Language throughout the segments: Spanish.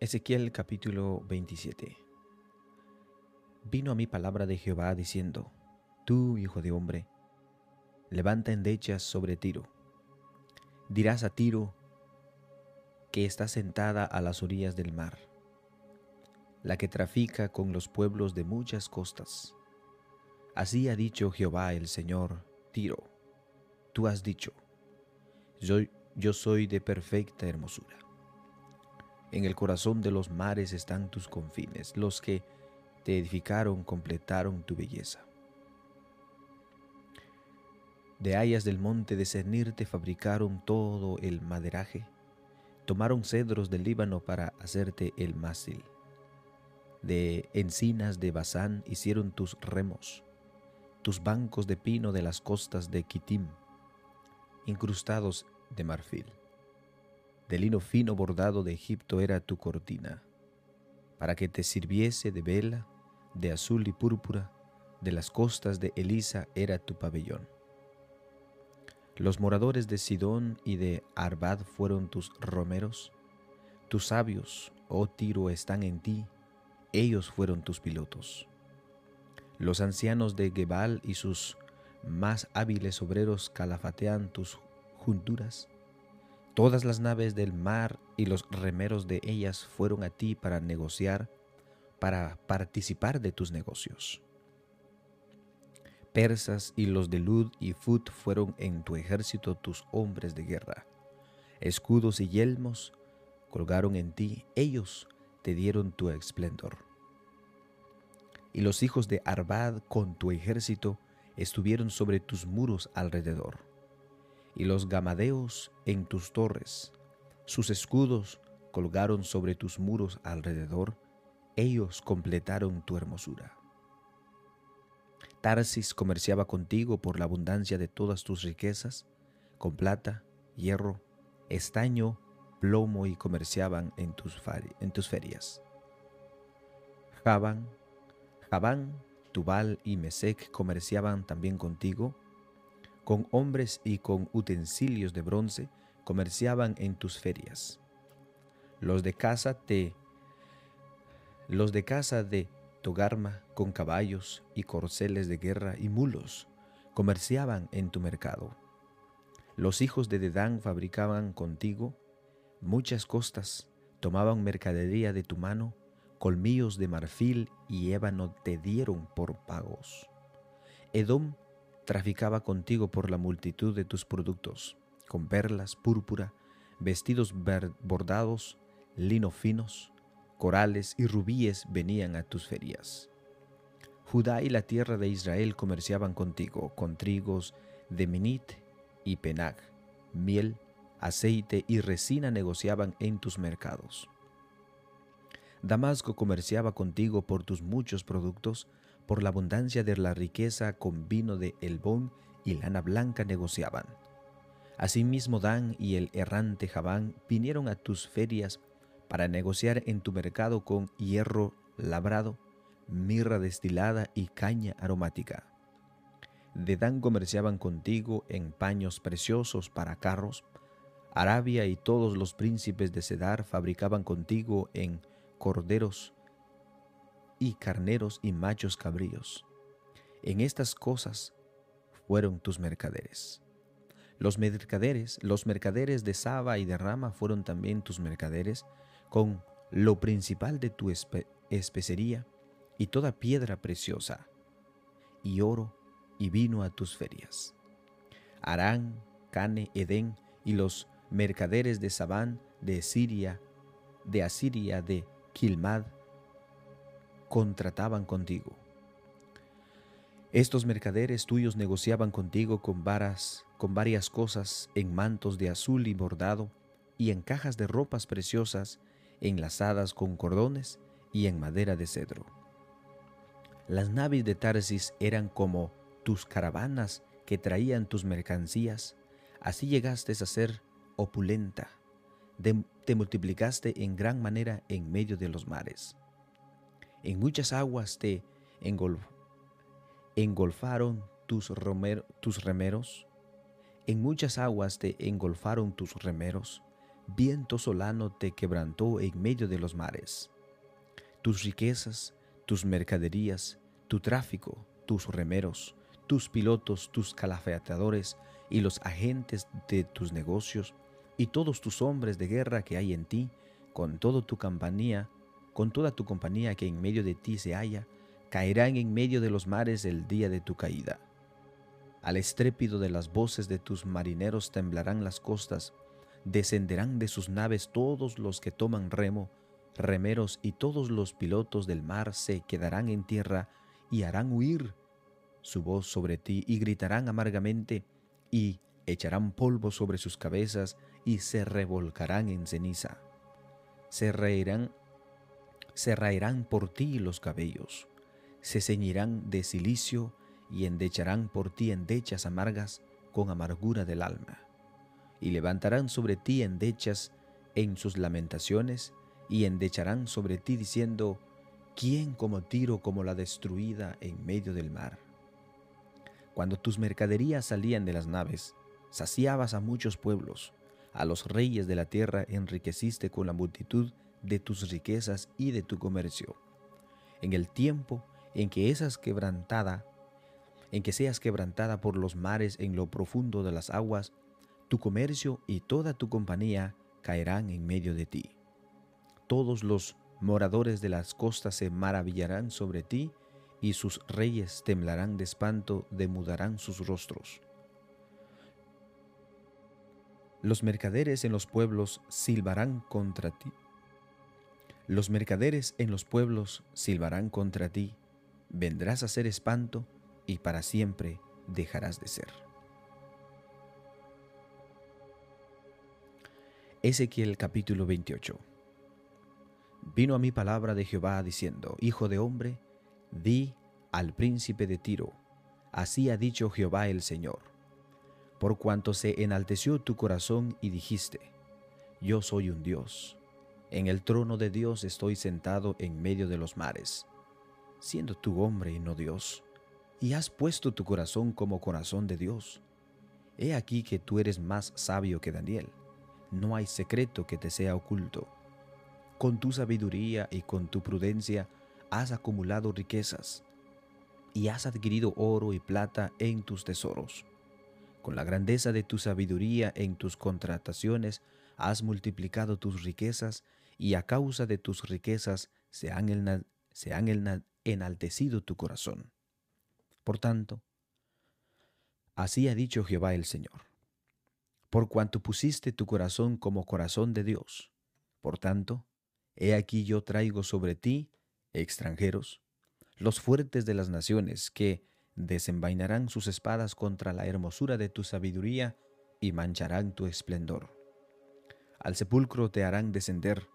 Ezequiel capítulo 27 Vino a mí palabra de Jehová diciendo, Tú, hijo de hombre, levanta endechas sobre Tiro. Dirás a Tiro que está sentada a las orillas del mar, la que trafica con los pueblos de muchas costas. Así ha dicho Jehová el Señor, Tiro, tú has dicho, yo, yo soy de perfecta hermosura en el corazón de los mares están tus confines. Los que te edificaron completaron tu belleza. De hayas del monte de Cenir te fabricaron todo el maderaje. Tomaron cedros del Líbano para hacerte el mástil. De encinas de Bazán hicieron tus remos, tus bancos de pino de las costas de Kitim, incrustados de marfil. De lino fino bordado de Egipto era tu cortina, para que te sirviese de vela, de azul y púrpura, de las costas de Elisa era tu pabellón. Los moradores de Sidón y de Arbad fueron tus romeros. Tus sabios, oh Tiro, están en ti, ellos fueron tus pilotos. Los ancianos de Gebal y sus más hábiles obreros calafatean tus junturas. Todas las naves del mar y los remeros de ellas fueron a ti para negociar, para participar de tus negocios. Persas y los de Lud y Fut fueron en tu ejército tus hombres de guerra. Escudos y yelmos colgaron en ti, ellos te dieron tu esplendor. Y los hijos de Arbad con tu ejército estuvieron sobre tus muros alrededor y los gamadeos en tus torres. Sus escudos colgaron sobre tus muros alrededor, ellos completaron tu hermosura. Tarsis comerciaba contigo por la abundancia de todas tus riquezas, con plata, hierro, estaño, plomo y comerciaban en tus, ferias. Javán, Javán, Tubal y Mesec comerciaban también contigo, con hombres y con utensilios de bronce comerciaban en tus ferias. Los de casa te los de casa de Togarma con caballos y corceles de guerra y mulos comerciaban en tu mercado. Los hijos de Dedán fabricaban contigo muchas costas, tomaban mercadería de tu mano, colmillos de marfil y ébano te dieron por pagos. Edom traficaba contigo por la multitud de tus productos, con perlas, púrpura, vestidos bordados, lino finos, corales y rubíes venían a tus ferias. Judá y la tierra de Israel comerciaban contigo con trigos de Minit y Penag, miel, aceite y resina negociaban en tus mercados. Damasco comerciaba contigo por tus muchos productos, por la abundancia de la riqueza con vino de Elbón y lana blanca negociaban. Asimismo Dan y el errante Javán vinieron a tus ferias para negociar en tu mercado con hierro labrado, mirra destilada y caña aromática. De Dan comerciaban contigo en paños preciosos para carros. Arabia y todos los príncipes de Cedar fabricaban contigo en corderos y carneros y machos cabríos. En estas cosas fueron tus mercaderes. Los mercaderes, los mercaderes de Saba y de Rama fueron también tus mercaderes, con lo principal de tu especería y toda piedra preciosa, y oro y vino a tus ferias. Arán, Cane, Edén y los mercaderes de Sabán, de Siria, de Asiria, de Kilmad, contrataban contigo. Estos mercaderes tuyos negociaban contigo con varas, con varias cosas en mantos de azul y bordado, y en cajas de ropas preciosas, enlazadas con cordones y en madera de cedro. Las naves de Tarsis eran como tus caravanas que traían tus mercancías, así llegaste a ser opulenta, te multiplicaste en gran manera en medio de los mares. En muchas aguas te engolfaron tus, remeros. En muchas aguas te engolfaron tus remeros. viento solano te quebrantó en medio de los mares. Tus riquezas, tus mercaderías, tu tráfico, tus remeros, tus pilotos, tus calafeteadores y los agentes de tus negocios, y todos tus hombres de guerra que hay en ti, con toda tu compañía, con toda tu compañía que en medio de ti se halla, caerán en medio de los mares el día de tu caída. Al estrépito de las voces de tus marineros temblarán las costas, descenderán de sus naves todos los que toman remo, remeros y todos los pilotos del mar se quedarán en tierra y harán huir su voz sobre ti y gritarán amargamente y echarán polvo sobre sus cabezas y se revolcarán en ceniza. Se reirán, se raerán por ti los cabellos, se ceñirán de silicio y endecharán por ti endechas amargas con amargura del alma. Y levantarán sobre ti endechas en sus lamentaciones y endecharán sobre ti diciendo, ¿quién como tiro como la destruida en medio del mar? Cuando tus mercaderías salían de las naves, saciabas a muchos pueblos, a los reyes de la tierra enriqueciste con la multitud de tus riquezas y de tu comercio. En el tiempo en que esas quebrantada, en que seas quebrantada por los mares en lo profundo de las aguas, tu comercio y toda tu compañía caerán en medio de ti. Todos los moradores de las costas se maravillarán sobre ti y sus reyes temblarán de espanto, demudarán sus rostros. Los mercaderes en los pueblos silbarán contra ti. Los mercaderes en los pueblos silbarán contra ti. Vendrás a ser espanto y para siempre dejarás de ser. Ezequiel capítulo 28 Vino a mí palabra de Jehová diciendo, Hijo de hombre, Di al príncipe de Tiro, así ha dicho Jehová el Señor, por cuanto se enalteció tu corazón y dijiste, yo soy un Dios, en el trono de Dios estoy sentado en medio de los mares, siendo tú hombre y no Dios, y has puesto tu corazón como corazón de Dios. He aquí que tú eres más sabio que Daniel, no hay secreto que te sea oculto. Con tu sabiduría y con tu prudencia, has acumulado riquezas y has adquirido oro y plata en tus tesoros. Con la grandeza de tu sabiduría en tus contrataciones has multiplicado tus riquezas y a causa de tus riquezas se han, enaltecido tu corazón. Por tanto, así ha dicho Jehová el Señor. Por cuanto pusiste tu corazón como corazón de Dios, por tanto, he aquí yo traigo sobre ti extranjeros, los fuertes de las naciones, que desenvainarán sus espadas contra la hermosura de tu sabiduría y mancharán tu esplendor. Al sepulcro te harán descender,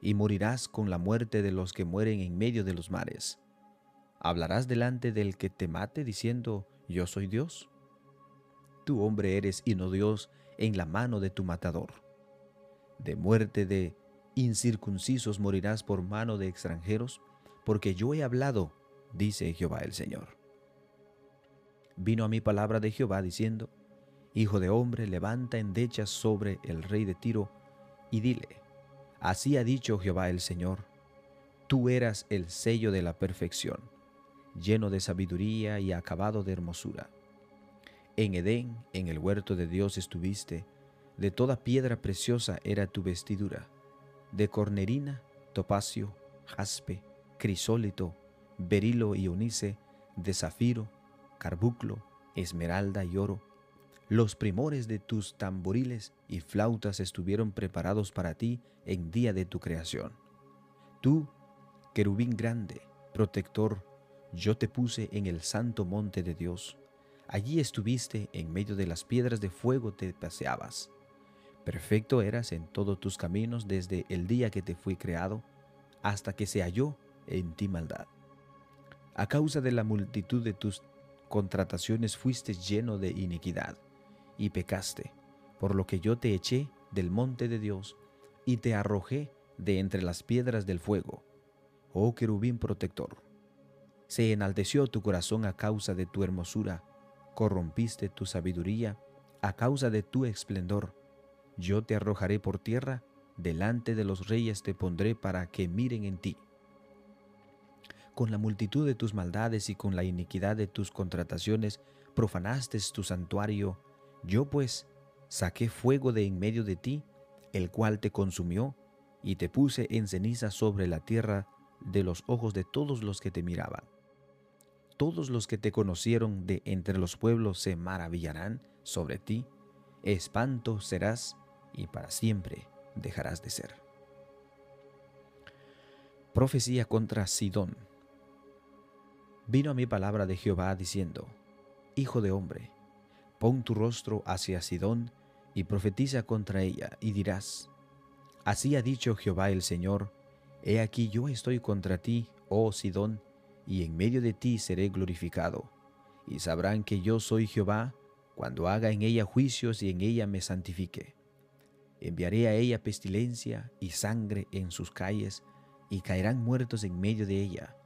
y morirás con la muerte de los que mueren en medio de los mares. ¿Hablarás delante del que te mate diciendo, yo soy Dios? Tú hombre eres y no Dios en la mano de tu matador. De muerte de incircuncisos morirás por mano de extranjeros, porque yo he hablado, dice Jehová el Señor. Vino a mi palabra de Jehová diciendo, Hijo de hombre, levanta endechas sobre el rey de Tiro y dile, Así ha dicho Jehová el Señor, tú eras el sello de la perfección, lleno de sabiduría y acabado de hermosura. En Edén, en el huerto de Dios estuviste, de toda piedra preciosa era tu vestidura, de cornerina, topacio, jaspe, crisólito, berilo y onice, de zafiro, carbuclo, esmeralda y oro. Los primores de tus tamboriles y flautas estuvieron preparados para ti en día de tu creación. Tú, querubín grande, protector, yo te puse en el santo monte de Dios. Allí estuviste en medio de las piedras de fuego te paseabas. Perfecto eras en todos tus caminos desde el día que te fui creado hasta que se halló en ti maldad. A causa de la multitud de tus contrataciones fuiste lleno de iniquidad y pecaste, por lo que yo te eché del monte de Dios y te arrojé de entre las piedras del fuego. Oh querubín protector, se enalteció tu corazón a causa de tu hermosura, corrompiste tu sabiduría a causa de tu esplendor, yo te arrojaré por tierra, delante de los reyes te pondré para que miren en ti. Con la multitud de tus maldades y con la iniquidad de tus contrataciones profanaste tu santuario, yo pues saqué fuego de en medio de ti, el cual te consumió, y te puse en ceniza sobre la tierra de los ojos de todos los que te miraban. Todos los que te conocieron de entre los pueblos se maravillarán sobre ti, espanto serás y para siempre dejarás de ser. Profecía contra Sidón. Vino a mi palabra de Jehová diciendo, Hijo de hombre, pon tu rostro hacia Sidón y profetiza contra ella, y dirás, Así ha dicho Jehová el Señor, He aquí yo estoy contra ti, oh Sidón, y en medio de ti seré glorificado, y sabrán que yo soy Jehová, cuando haga en ella juicios y en ella me santifique. Enviaré a ella pestilencia y sangre en sus calles, y caerán muertos en medio de ella,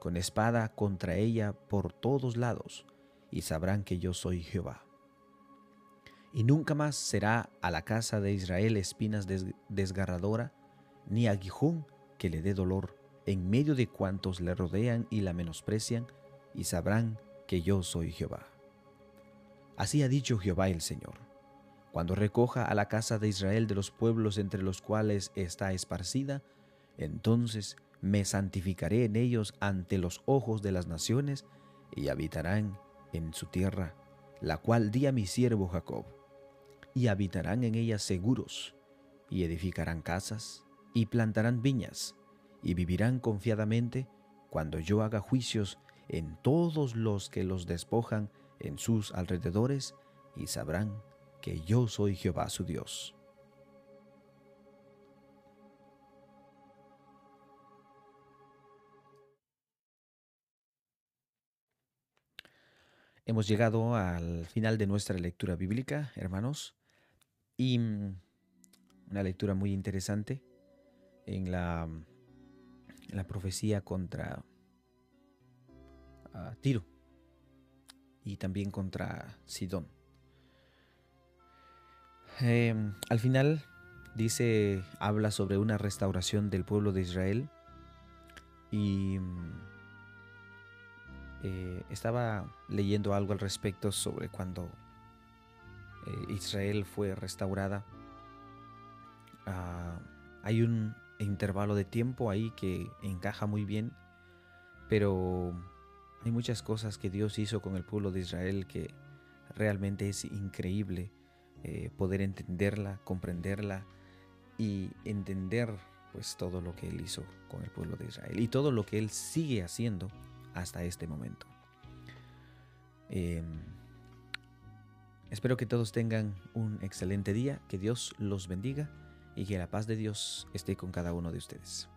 con espada contra ella por todos lados, y sabrán que yo soy Jehová. Y nunca más será a la casa de Israel espinas desgarradora, ni aguijón que le dé dolor en medio de cuantos le rodean y la menosprecian, y sabrán que yo soy Jehová. Así ha dicho Jehová el Señor. Cuando recoja a la casa de Israel de los pueblos entre los cuales está esparcida, entonces me santificaré en ellos ante los ojos de las naciones y habitarán en su tierra, la cual di a mi siervo Jacob. Y habitarán en ella seguros, y edificarán casas, y plantarán viñas, y vivirán confiadamente cuando yo haga juicios en todos los que los despojan en sus alrededores, y sabrán que yo soy Jehová su Dios. Hemos llegado al final de nuestra lectura bíblica, hermanos, y mm, una lectura muy interesante en la, la profecía contra ah, Tiro y también contra Sidón. Em, al final dice, habla sobre una restauración del pueblo de Israel y mm, eh, estaba leyendo algo al respecto sobre cuando eh, Israel fue restaurada. Ah, hay un intervalo de tiempo ahí que encaja muy bien, pero hay muchas cosas que Dios hizo con el pueblo de Israel que realmente es increíble eh, poder entenderla, comprenderla y entender pues todo lo que Él hizo con el pueblo de Israel y todo lo que Él sigue haciendo hasta este momento. Em, espero que todos tengan un excelente día, que Dios los bendiga y que la paz de Dios esté con cada uno de ustedes.